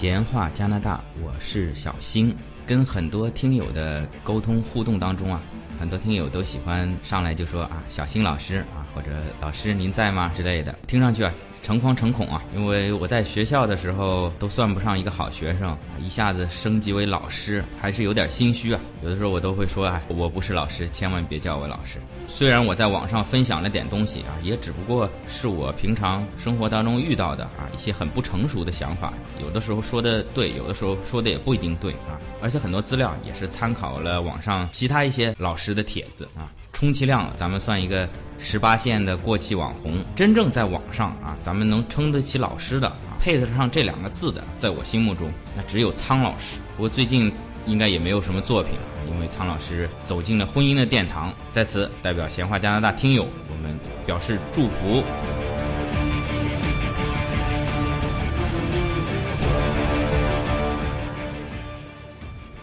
闲话加拿大，我是小星。跟很多听友的沟通互动当中啊，很多听友都喜欢上来就说啊，小星老师啊，或者老师您在吗之类的，听上去啊。诚惶诚恐啊，因为我在学校的时候都算不上一个好学生，一下子升级为老师，还是有点心虚啊。有的时候我都会说啊，我不是老师，千万别叫我老师。虽然我在网上分享了点东西啊，也只不过是我平常生活当中遇到的啊一些很不成熟的想法，有的时候说的对，有的时候说的也不一定对啊。而且很多资料也是参考了网上其他一些老师的帖子啊。充其量，咱们算一个十八线的过气网红。真正在网上啊，咱们能称得起老师的啊，配得上这两个字的，在我心目中，那只有苍老师。不过最近应该也没有什么作品了，因为苍老师走进了婚姻的殿堂。在此，代表闲话加拿大听友，我们表示祝福。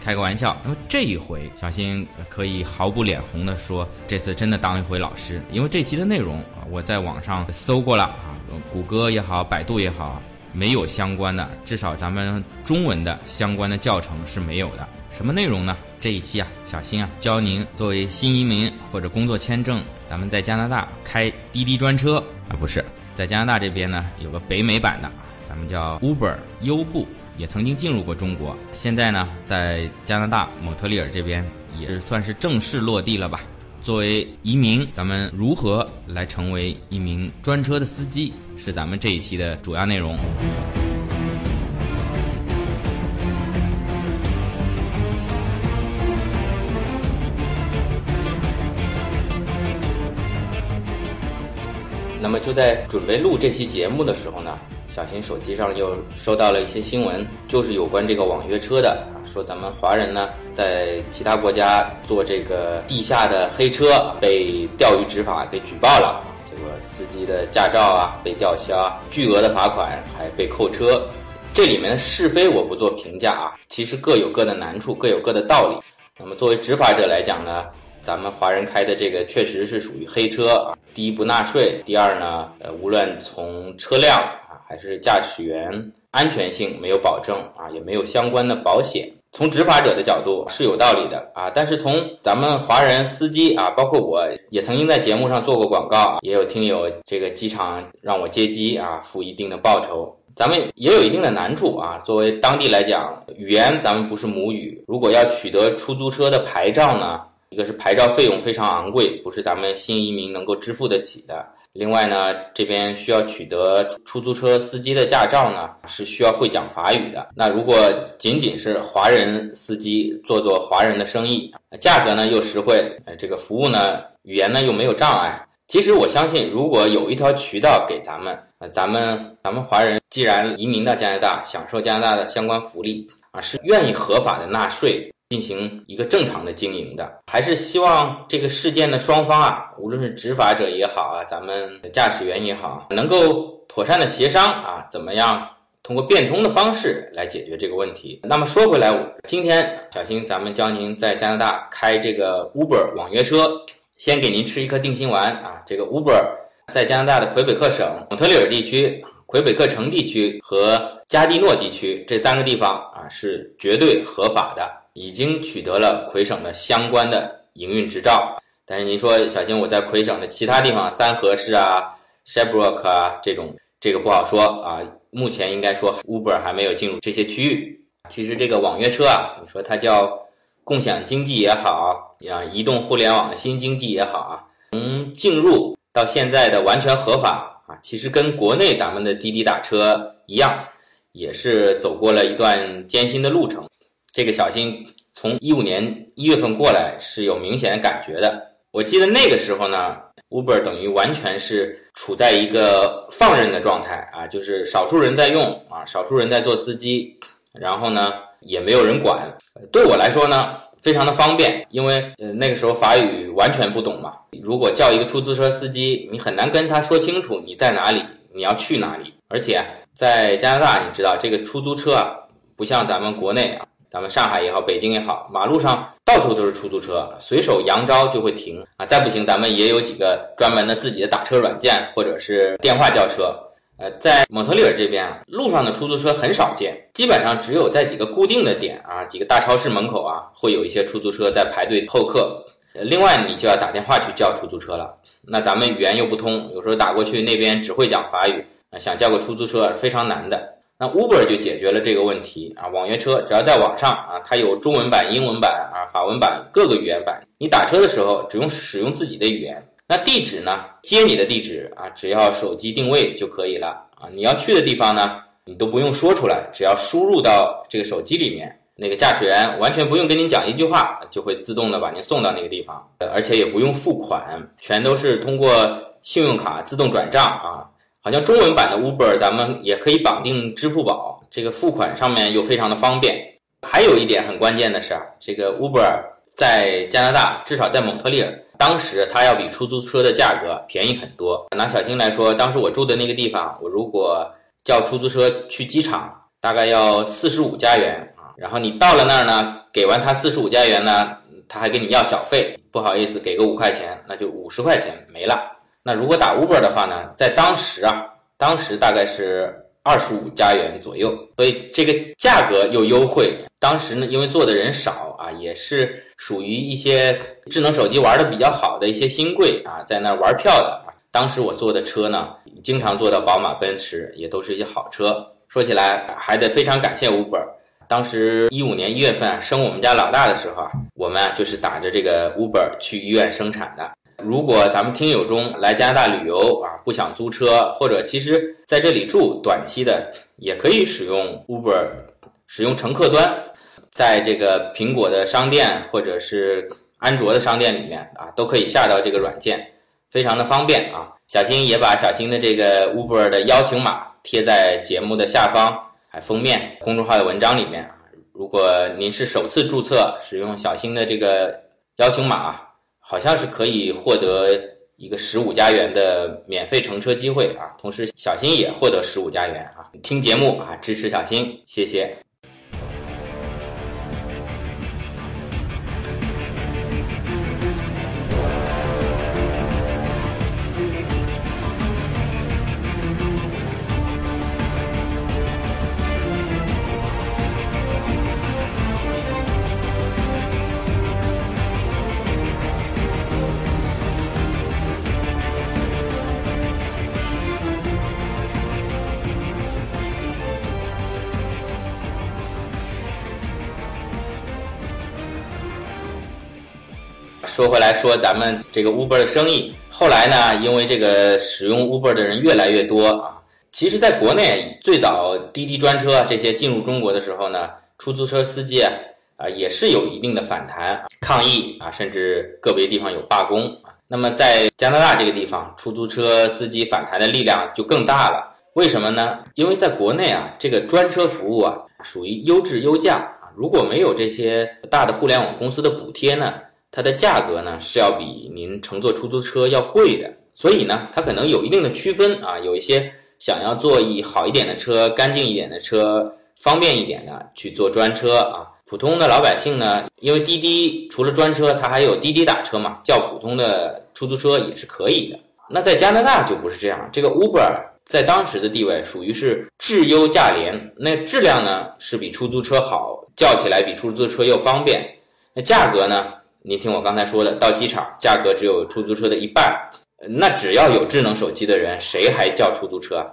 开个玩笑，那么这一回，小新可以毫不脸红的说，这次真的当一回老师，因为这期的内容啊，我在网上搜过了啊，谷歌也好，百度也好，没有相关的，至少咱们中文的相关的教程是没有的。什么内容呢？这一期啊，小新啊，教您作为新移民或者工作签证，咱们在加拿大开滴滴专车啊，不是，在加拿大这边呢，有个北美版的，咱们叫 Uber 优步。也曾经进入过中国，现在呢，在加拿大蒙特利尔这边也是算是正式落地了吧。作为移民，咱们如何来成为一名专车的司机，是咱们这一期的主要内容。那么就在准备录这期节目的时候呢。小新手机上又收到了一些新闻，就是有关这个网约车的啊，说咱们华人呢在其他国家做这个地下的黑车被钓鱼执法给举报了，结果司机的驾照啊被吊销，巨额的罚款还被扣车，这里面的是非我不做评价啊，其实各有各的难处，各有各的道理。那么作为执法者来讲呢，咱们华人开的这个确实是属于黑车啊，第一不纳税，第二呢，呃，无论从车辆。还是驾驶员安全性没有保证啊，也没有相关的保险。从执法者的角度是有道理的啊，但是从咱们华人司机啊，包括我也曾经在节目上做过广告，也有听友这个机场让我接机啊，付一定的报酬，咱们也有一定的难处啊。作为当地来讲，语言咱们不是母语，如果要取得出租车的牌照呢，一个是牌照费用非常昂贵，不是咱们新移民能够支付得起的。另外呢，这边需要取得出租车司机的驾照呢，是需要会讲法语的。那如果仅仅是华人司机做做华人的生意，价格呢又实惠，呃，这个服务呢，语言呢又没有障碍。其实我相信，如果有一条渠道给咱们，呃，咱们咱们华人既然移民到加拿大，享受加拿大的相关福利啊，是愿意合法的纳税。进行一个正常的经营的，还是希望这个事件的双方啊，无论是执法者也好啊，咱们驾驶员也好，能够妥善的协商啊，怎么样通过变通的方式来解决这个问题。那么说回来，今天小新咱们教您在加拿大开这个 Uber 网约车，先给您吃一颗定心丸啊。这个 Uber 在加拿大的魁北克省蒙特利尔地区、魁北克城地区和加蒂诺地区这三个地方啊，是绝对合法的。已经取得了魁省的相关的营运执照，但是您说小心我在魁省的其他地方，三河市啊、Shebrook 啊这种，这个不好说啊。目前应该说 Uber 还没有进入这些区域。其实这个网约车啊，你说它叫共享经济也好，啊，移动互联网的新经济也好啊，从进入到现在的完全合法啊，其实跟国内咱们的滴滴打车一样，也是走过了一段艰辛的路程。这个小新从一五年一月份过来是有明显的感觉的。我记得那个时候呢，Uber 等于完全是处在一个放任的状态啊，就是少数人在用啊，少数人在做司机，然后呢也没有人管。对我来说呢，非常的方便，因为呃那个时候法语完全不懂嘛。如果叫一个出租车司机，你很难跟他说清楚你在哪里，你要去哪里。而且在加拿大，你知道这个出租车啊，不像咱们国内啊。咱们上海也好，北京也好，马路上到处都是出租车，随手扬招就会停啊！再不行，咱们也有几个专门的自己的打车软件，或者是电话叫车。呃，在蒙特利尔这边啊，路上的出租车很少见，基本上只有在几个固定的点啊，几个大超市门口啊，会有一些出租车在排队候客。另外，你就要打电话去叫出租车了。那咱们语言又不通，有时候打过去那边只会讲法语，啊想叫个出租车非常难的。那 Uber 就解决了这个问题啊，网约车只要在网上啊，它有中文版、英文版啊、法文版各个语言版，你打车的时候只用使用自己的语言。那地址呢？接你的地址啊，只要手机定位就可以了啊。你要去的地方呢，你都不用说出来，只要输入到这个手机里面。那个驾驶员完全不用跟您讲一句话，就会自动的把您送到那个地方，而且也不用付款，全都是通过信用卡自动转账啊。好像中文版的 Uber 咱们也可以绑定支付宝，这个付款上面又非常的方便。还有一点很关键的是啊，这个 Uber 在加拿大，至少在蒙特利尔，当时它要比出租车的价格便宜很多。拿小新来说，当时我住的那个地方，我如果叫出租车去机场，大概要四十五加元啊。然后你到了那儿呢，给完他四十五加元呢，他还跟你要小费，不好意思，给个五块钱，那就五十块钱没了。那如果打 Uber 的话呢，在当时啊，当时大概是二十五加元左右，所以这个价格又优惠。当时呢，因为坐的人少啊，也是属于一些智能手机玩的比较好的一些新贵啊，在那玩票的。当时我坐的车呢，经常坐到宝马、奔驰，也都是一些好车。说起来还得非常感谢 Uber。当时一五年一月份生我们家老大的时候啊，我们啊就是打着这个 Uber 去医院生产的。如果咱们听友中来加拿大旅游啊，不想租车，或者其实在这里住短期的，也可以使用 Uber，使用乘客端，在这个苹果的商店或者是安卓的商店里面啊，都可以下到这个软件，非常的方便啊。小新也把小新的这个 Uber 的邀请码贴在节目的下方。还封面公众号的文章里面啊，如果您是首次注册使用小新的这个邀请码，好像是可以获得一个十五加元的免费乘车机会啊，同时小新也获得十五加元啊，听节目啊支持小新，谢谢。说回来说咱们这个 Uber 的生意，后来呢，因为这个使用 Uber 的人越来越多啊，其实在国内最早滴滴专车这些进入中国的时候呢，出租车司机啊也是有一定的反弹抗议啊，甚至个别地方有罢工啊。那么在加拿大这个地方，出租车司机反弹的力量就更大了。为什么呢？因为在国内啊，这个专车服务啊属于优质优价啊，如果没有这些大的互联网公司的补贴呢？它的价格呢是要比您乘坐出租车要贵的，所以呢，它可能有一定的区分啊。有一些想要坐一好一点的车、干净一点的车、方便一点的去坐专车啊。普通的老百姓呢，因为滴滴除了专车，它还有滴滴打车嘛，叫普通的出租车也是可以的。那在加拿大就不是这样，这个 Uber 在当时的地位属于是质优价廉，那质量呢是比出租车好，叫起来比出租车又方便，那价格呢？你听我刚才说的，到机场价格只有出租车的一半，那只要有智能手机的人，谁还叫出租车？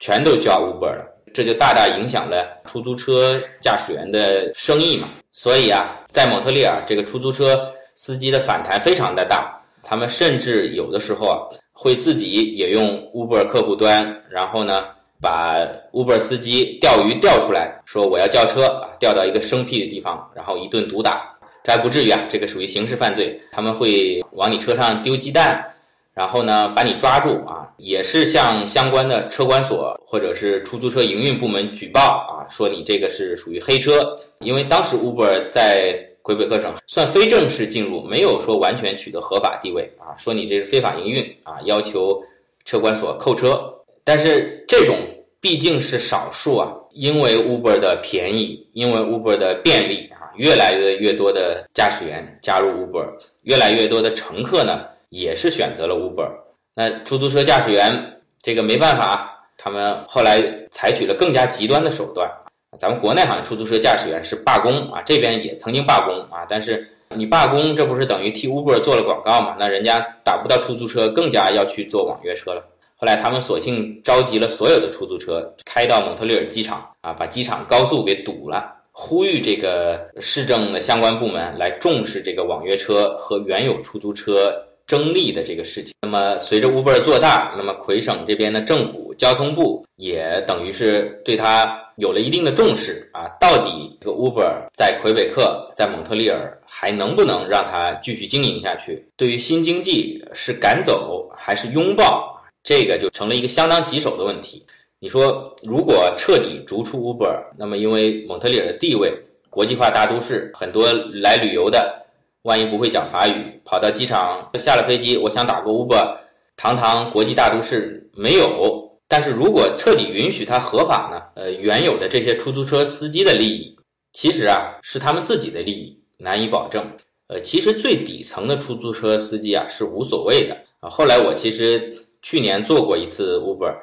全都叫 Uber 了，这就大大影响了出租车驾驶员的生意嘛。所以啊，在蒙特利尔，这个出租车司机的反弹非常的大，他们甚至有的时候啊，会自己也用 Uber 客户端，然后呢，把 Uber 司机钓鱼钓出来，说我要叫车啊，调到一个生僻的地方，然后一顿毒打。这还不至于啊，这个属于刑事犯罪，他们会往你车上丢鸡蛋，然后呢把你抓住啊，也是向相关的车管所或者是出租车营运部门举报啊，说你这个是属于黑车，因为当时 Uber 在魁北克省算非正式进入，没有说完全取得合法地位啊，说你这是非法营运啊，要求车管所扣车，但是这种毕竟是少数啊，因为 Uber 的便宜，因为 Uber 的便利。越来越越多的驾驶员加入 Uber，越来越多的乘客呢也是选择了 Uber。那出租车驾驶员这个没办法，他们后来采取了更加极端的手段。咱们国内好像出租车驾驶员是罢工啊，这边也曾经罢工啊，但是你罢工，这不是等于替 Uber 做了广告嘛？那人家打不到出租车，更加要去做网约车了。后来他们索性召集了所有的出租车，开到蒙特利尔机场啊，把机场高速给堵了，呼吁这个市政的相关部门来重视这个网约车和原有出租车。争利的这个事情，那么随着 Uber 做大，那么魁省这边的政府交通部也等于是对它有了一定的重视啊。到底这个 Uber 在魁北克、在蒙特利尔还能不能让它继续经营下去？对于新经济是赶走还是拥抱，这个就成了一个相当棘手的问题。你说，如果彻底逐出 Uber，那么因为蒙特利尔的地位，国际化大都市，很多来旅游的。万一不会讲法语，跑到机场下了飞机，我想打个 Uber，堂堂国际大都市没有。但是如果彻底允许它合法呢？呃，原有的这些出租车司机的利益，其实啊是他们自己的利益，难以保证。呃，其实最底层的出租车司机啊是无所谓的啊。后来我其实去年做过一次 Uber，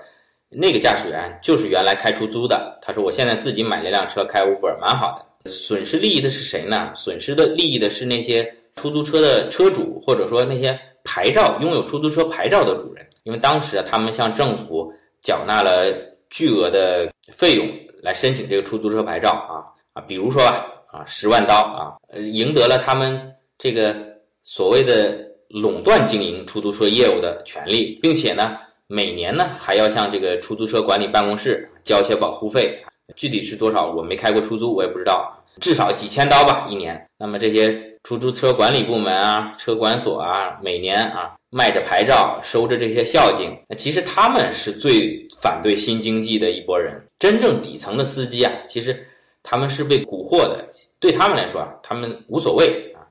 那个驾驶员就是原来开出租的，他说我现在自己买了辆车开 Uber，蛮好的。损失利益的是谁呢？损失的利益的是那些出租车的车主，或者说那些牌照拥有出租车牌照的主人，因为当时啊，他们向政府缴纳了巨额的费用来申请这个出租车牌照啊啊，比如说吧啊，十万刀啊，赢得了他们这个所谓的垄断经营出租车业务的权利，并且呢，每年呢还要向这个出租车管理办公室交一些保护费。具体是多少？我没开过出租，我也不知道。至少几千刀吧，一年。那么这些出租车管理部门啊、车管所啊，每年啊卖着牌照，收着这些孝敬。那其实他们是最反对新经济的一拨人。真正底层的司机啊，其实他们是被蛊惑的。对他们来说啊，他们无所谓啊。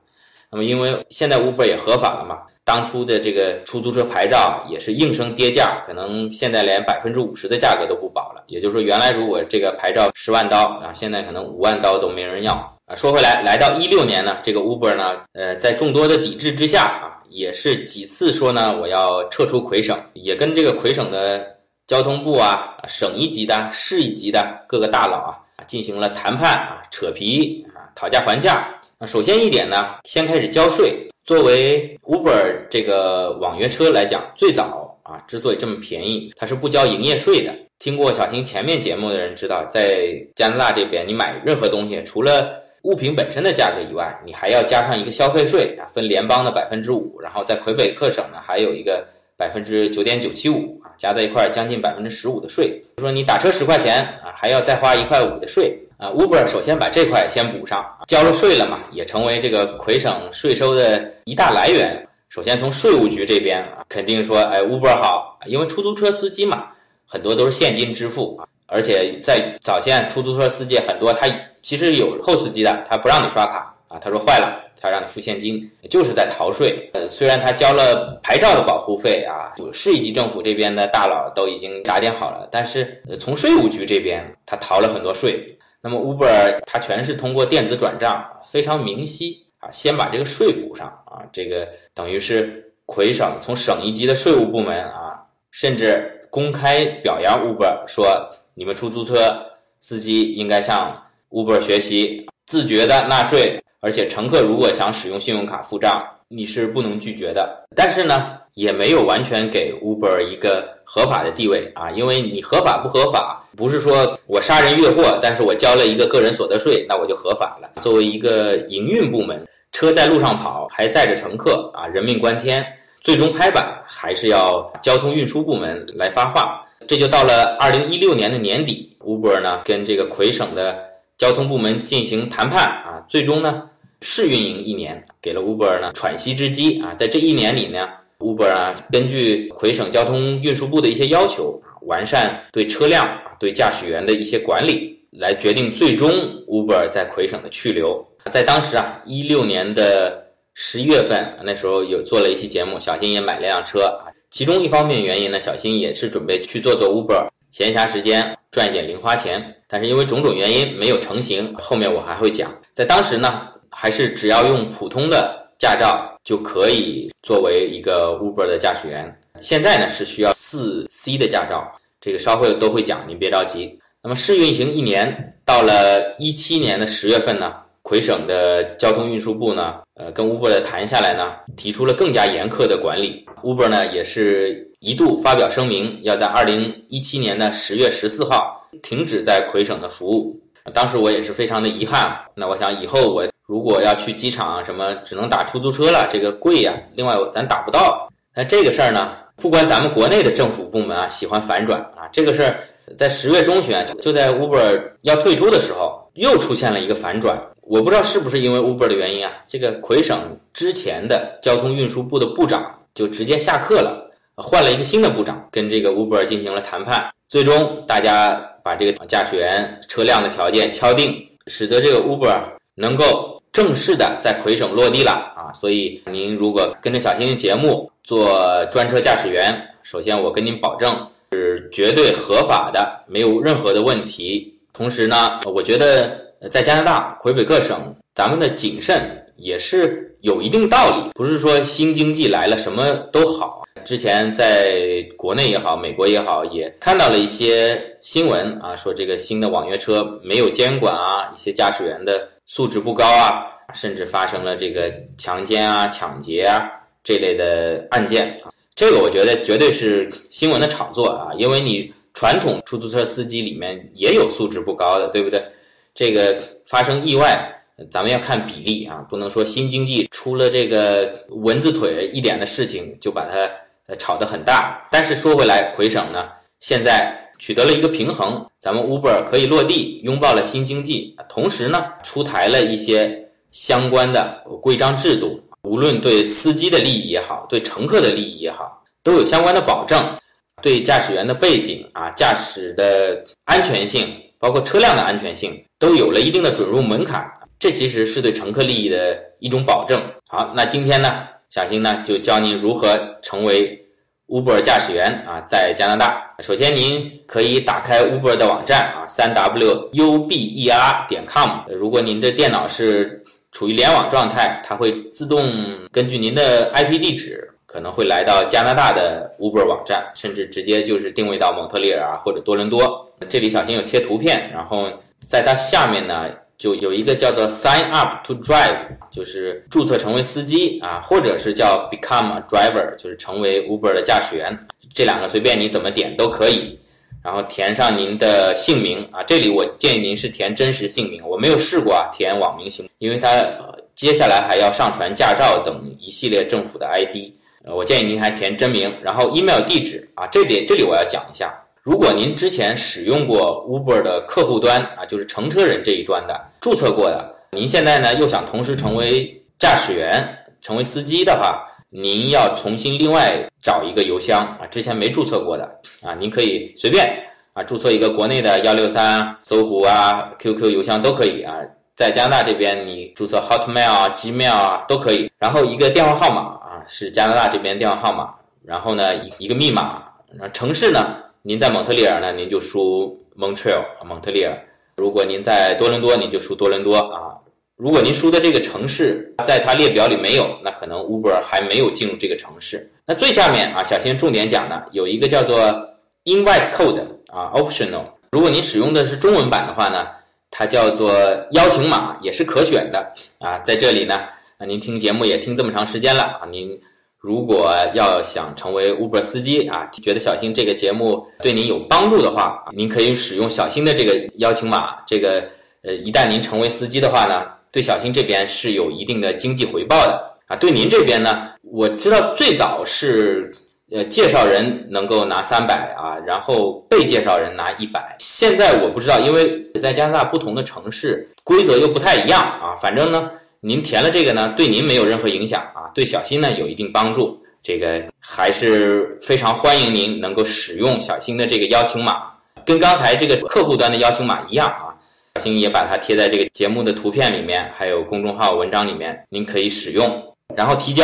那么因为现在 Uber 也合法了嘛。当初的这个出租车牌照也是应声跌价，可能现在连百分之五十的价格都不保了。也就是说，原来如果这个牌照十万刀啊，现在可能五万刀都没人要啊。说回来，来到一六年呢，这个 Uber 呢，呃，在众多的抵制之下啊，也是几次说呢，我要撤出魁省，也跟这个魁省的交通部啊、省一级的、市一级的各个大佬啊进行了谈判啊、扯皮啊、讨价还价。那首先一点呢，先开始交税。作为 Uber 这个网约车来讲，最早啊，之所以这么便宜，它是不交营业税的。听过小新前面节目的人知道，在加拿大这边，你买任何东西，除了物品本身的价格以外，你还要加上一个消费税啊，分联邦的百分之五，然后在魁北克省呢，还有一个百分之九点九七五啊，加在一块将近百分之十五的税。就说你打车十块钱啊，还要再花一块五的税。啊，Uber 首先把这块先补上，交了税了嘛，也成为这个魁省税收的一大来源。首先从税务局这边啊，肯定说，哎，Uber 好，因为出租车司机嘛，很多都是现金支付啊，而且在早先出租车司机很多，他其实有后司机的，他不让你刷卡啊，他说坏了，他让你付现金，就是在逃税。呃，虽然他交了牌照的保护费啊，市一级政府这边的大佬都已经打点好了，但是从税务局这边，他逃了很多税。那么 Uber 它全是通过电子转账，非常明晰啊，先把这个税补上啊，这个等于是魁省从省一级的税务部门啊，甚至公开表扬 Uber 说，你们出租车司机应该向 Uber 学习，自觉的纳税，而且乘客如果想使用信用卡付账，你是不能拒绝的。但是呢，也没有完全给 Uber 一个合法的地位啊，因为你合法不合法。不是说我杀人越货，但是我交了一个个人所得税，那我就合法了。作为一个营运部门，车在路上跑，还载着乘客啊，人命关天，最终拍板还是要交通运输部门来发话。这就到了二零一六年的年底，Uber 呢跟这个魁省的交通部门进行谈判啊，最终呢试运营一年，给了 Uber 呢喘息之机啊。在这一年里呢，Uber 啊根据魁省交通运输部的一些要求。完善对车辆、对驾驶员的一些管理，来决定最终 Uber 在魁省的去留。在当时啊，一六年的十一月份，那时候有做了一期节目，小新也买了辆车啊。其中一方面原因呢，小新也是准备去做做 Uber，闲暇时间赚一点零花钱。但是因为种种原因没有成型，后面我还会讲。在当时呢，还是只要用普通的驾照就可以作为一个 Uber 的驾驶员。现在呢是需要四 C 的驾照。这个稍后都会讲，您别着急。那么试运行一年，到了一七年的十月份呢，魁省的交通运输部呢，呃，跟 Uber 谈下来呢，提出了更加严苛的管理。Uber 呢，也是一度发表声明，要在二零一七年的十月十四号停止在魁省的服务。当时我也是非常的遗憾。那我想以后我如果要去机场什么，只能打出租车了，这个贵呀。另外咱打不到。那这个事儿呢，不管咱们国内的政府部门啊喜欢反转啊，这个事儿在十月中旬就在 Uber 要退出的时候，又出现了一个反转。我不知道是不是因为 Uber 的原因啊，这个魁省之前的交通运输部的部长就直接下课了，换了一个新的部长，跟这个 Uber 进行了谈判，最终大家。把这个驾驶员车辆的条件敲定，使得这个 Uber 能够正式的在魁省落地了啊！所以您如果跟着小星星节目做专车驾驶员，首先我跟您保证是绝对合法的，没有任何的问题。同时呢，我觉得在加拿大魁北克省，咱们的谨慎也是有一定道理，不是说新经济来了什么都好。之前在国内也好，美国也好，也看到了一些新闻啊，说这个新的网约车没有监管啊，一些驾驶员的素质不高啊，甚至发生了这个强奸啊、抢劫啊这类的案件啊。这个我觉得绝对是新闻的炒作啊，因为你传统出租车司机里面也有素质不高的，对不对？这个发生意外。咱们要看比例啊，不能说新经济出了这个蚊子腿一点的事情就把它呃炒得很大。但是说回来，魁省呢现在取得了一个平衡，咱们 Uber 可以落地，拥抱了新经济，同时呢出台了一些相关的规章制度，无论对司机的利益也好，对乘客的利益也好，都有相关的保证。对驾驶员的背景啊，驾驶的安全性，包括车辆的安全性，都有了一定的准入门槛。这其实是对乘客利益的一种保证。好，那今天呢，小新呢就教您如何成为 Uber 驾驶员啊，在加拿大。首先，您可以打开 Uber 的网站啊，三 W U B E R 点 com。如果您的电脑是处于联网状态，它会自动根据您的 IP 地址，可能会来到加拿大的 Uber 网站，甚至直接就是定位到蒙特利尔啊或者多伦多。这里小心有贴图片，然后在它下面呢。就有一个叫做 Sign up to drive，就是注册成为司机啊，或者是叫 Become a driver，就是成为 Uber 的驾驶员。这两个随便你怎么点都可以。然后填上您的姓名啊，这里我建议您是填真实姓名，我没有试过啊，填网名行，因为它接下来还要上传驾照等一系列政府的 ID，呃，我建议您还填真名，然后 email 地址啊，这点这里我要讲一下。如果您之前使用过 Uber 的客户端啊，就是乘车人这一端的注册过的，您现在呢又想同时成为驾驶员、成为司机的话，您要重新另外找一个邮箱啊，之前没注册过的啊，您可以随便啊注册一个国内的幺六三、搜狐啊、QQ 邮箱都可以啊，在加拿大这边你注册 Hotmail 啊、Gmail 啊都可以，然后一个电话号码啊是加拿大这边电话号码，然后呢一一个密码，那城市呢？您在蒙特利尔呢，您就输 Montreal 蒙特利尔；如果您在多伦多，您就输多伦多啊。如果您输的这个城市在它列表里没有，那可能 Uber 还没有进入这个城市。那最下面啊，小新重点讲的有一个叫做 Invite Code 啊，Optional。如果您使用的是中文版的话呢，它叫做邀请码，也是可选的啊。在这里呢，您听节目也听这么长时间了啊，您。如果要想成为 Uber 司机啊，觉得小新这个节目对您有帮助的话，您可以使用小新的这个邀请码。这个呃，一旦您成为司机的话呢，对小新这边是有一定的经济回报的啊。对您这边呢，我知道最早是呃介绍人能够拿三百啊，然后被介绍人拿一百。现在我不知道，因为在加拿大不同的城市规则又不太一样啊。反正呢。您填了这个呢，对您没有任何影响啊，对小新呢有一定帮助。这个还是非常欢迎您能够使用小新的这个邀请码，跟刚才这个客户端的邀请码一样啊。小新也把它贴在这个节目的图片里面，还有公众号文章里面，您可以使用。然后提交，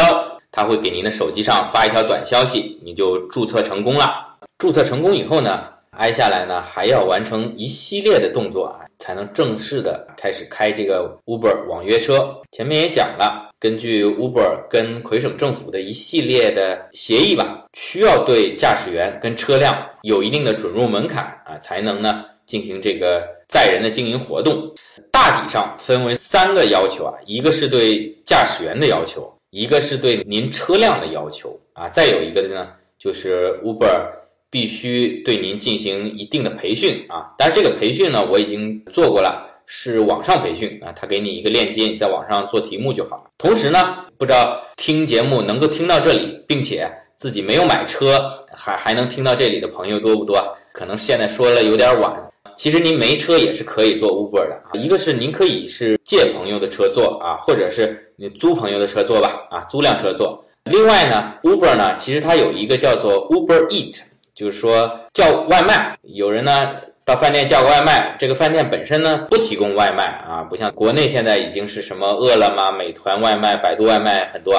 他会给您的手机上发一条短消息，你就注册成功了。注册成功以后呢，挨下来呢还要完成一系列的动作啊。才能正式的开始开这个 Uber 网约车。前面也讲了，根据 Uber 跟魁省政府的一系列的协议吧，需要对驾驶员跟车辆有一定的准入门槛啊，才能呢进行这个载人的经营活动。大体上分为三个要求啊，一个是对驾驶员的要求，一个是对您车辆的要求啊，再有一个呢就是 Uber 必须对您进行一定的培训啊。但是这个培训呢我已经做过了。是网上培训啊，他给你一个链接，你在网上做题目就好了。同时呢，不知道听节目能够听到这里，并且自己没有买车，还还能听到这里的朋友多不多？可能现在说了有点晚。其实您没车也是可以做 Uber 的啊，一个是您可以是借朋友的车坐啊，或者是你租朋友的车坐吧，啊，租辆车坐。另外呢，Uber 呢，其实它有一个叫做 Uber Eat，就是说叫外卖。有人呢。到饭店叫个外卖，这个饭店本身呢不提供外卖啊，不像国内现在已经是什么饿了么、美团外卖、百度外卖很多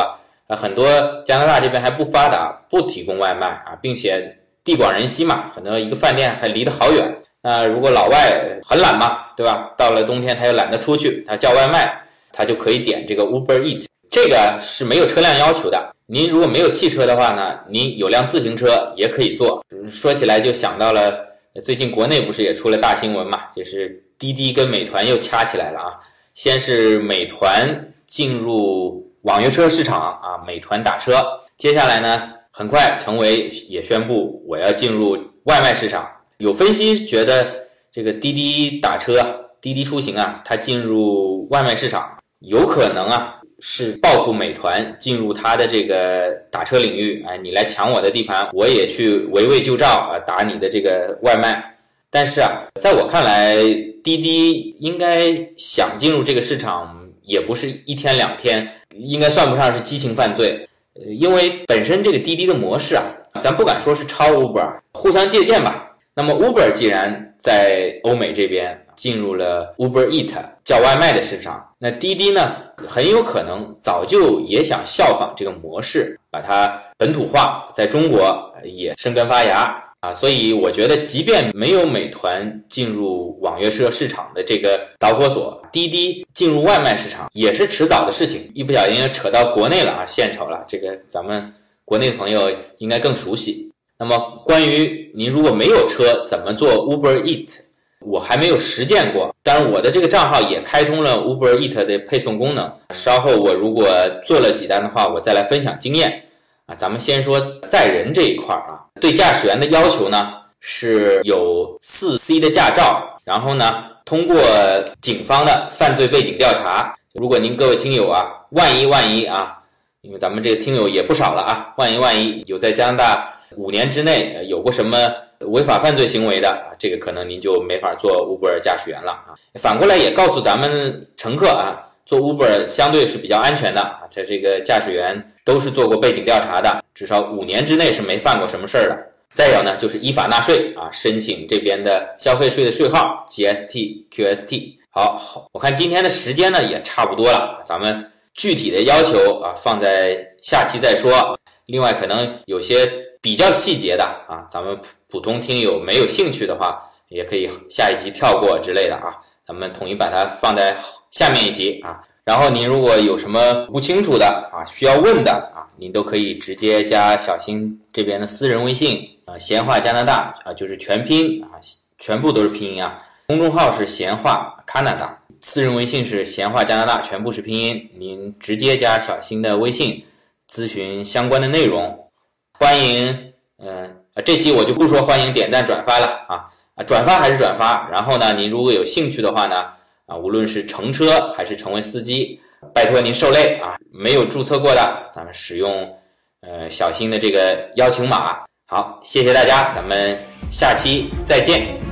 啊，很多加拿大这边还不发达，不提供外卖啊，并且地广人稀嘛，可能一个饭店还离得好远。那如果老外很懒嘛，对吧？到了冬天他又懒得出去，他叫外卖，他就可以点这个 Uber Eat，这个是没有车辆要求的。您如果没有汽车的话呢，您有辆自行车也可以坐。说起来就想到了。最近国内不是也出了大新闻嘛？就是滴滴跟美团又掐起来了啊！先是美团进入网约车市场啊，美团打车。接下来呢，很快成为也宣布我要进入外卖市场。有分析觉得，这个滴滴打车、滴滴出行啊，它进入外卖市场有可能啊。是报复美团进入他的这个打车领域，哎，你来抢我的地盘，我也去围魏救赵啊，打你的这个外卖。但是啊，在我看来，滴滴应该想进入这个市场，也不是一天两天，应该算不上是激情犯罪。因为本身这个滴滴的模式啊，咱不敢说是超 Uber，互相借鉴吧。那么 Uber 既然在欧美这边。进入了 Uber Eat 叫外卖的市场，那滴滴呢，很有可能早就也想效仿这个模式，把它本土化，在中国也生根发芽啊。所以我觉得，即便没有美团进入网约车市场的这个导火索，滴滴进入外卖市场也是迟早的事情。一不小心扯到国内了啊，献丑了，这个咱们国内朋友应该更熟悉。那么，关于您如果没有车，怎么做 Uber Eat？我还没有实践过，当然我的这个账号也开通了 Uber Eat 的配送功能。稍后我如果做了几单的话，我再来分享经验。啊，咱们先说载人这一块儿啊，对驾驶员的要求呢是有四 C 的驾照，然后呢通过警方的犯罪背景调查。如果您各位听友啊，万一万一啊，因为咱们这个听友也不少了啊，万一万一有在加拿大五年之内有过什么。违法犯罪行为的啊，这个可能您就没法做 Uber 驾驶员了啊。反过来也告诉咱们乘客啊，做 Uber 相对是比较安全的啊。在这个驾驶员都是做过背景调查的，至少五年之内是没犯过什么事儿的。再有呢，就是依法纳税啊，申请这边的消费税的税号 GST、QST。好，好，我看今天的时间呢也差不多了，咱们具体的要求啊放在下期再说。另外，可能有些比较细节的啊，咱们。普普通听友没有兴趣的话，也可以下一集跳过之类的啊，咱们统一把它放在下面一集啊。然后您如果有什么不清楚的啊，需要问的啊，您都可以直接加小新这边的私人微信啊，闲话加拿大啊，就是全拼啊，全部都是拼音啊。公众号是闲话 Canada，私人微信是闲话加拿大，全部是拼音。您直接加小新的微信咨询相关的内容，欢迎嗯。这期我就不说欢迎点赞转发了啊啊，转发还是转发。然后呢，您如果有兴趣的话呢，啊，无论是乘车还是成为司机，拜托您受累啊。没有注册过的，咱们使用呃小新的这个邀请码。好，谢谢大家，咱们下期再见。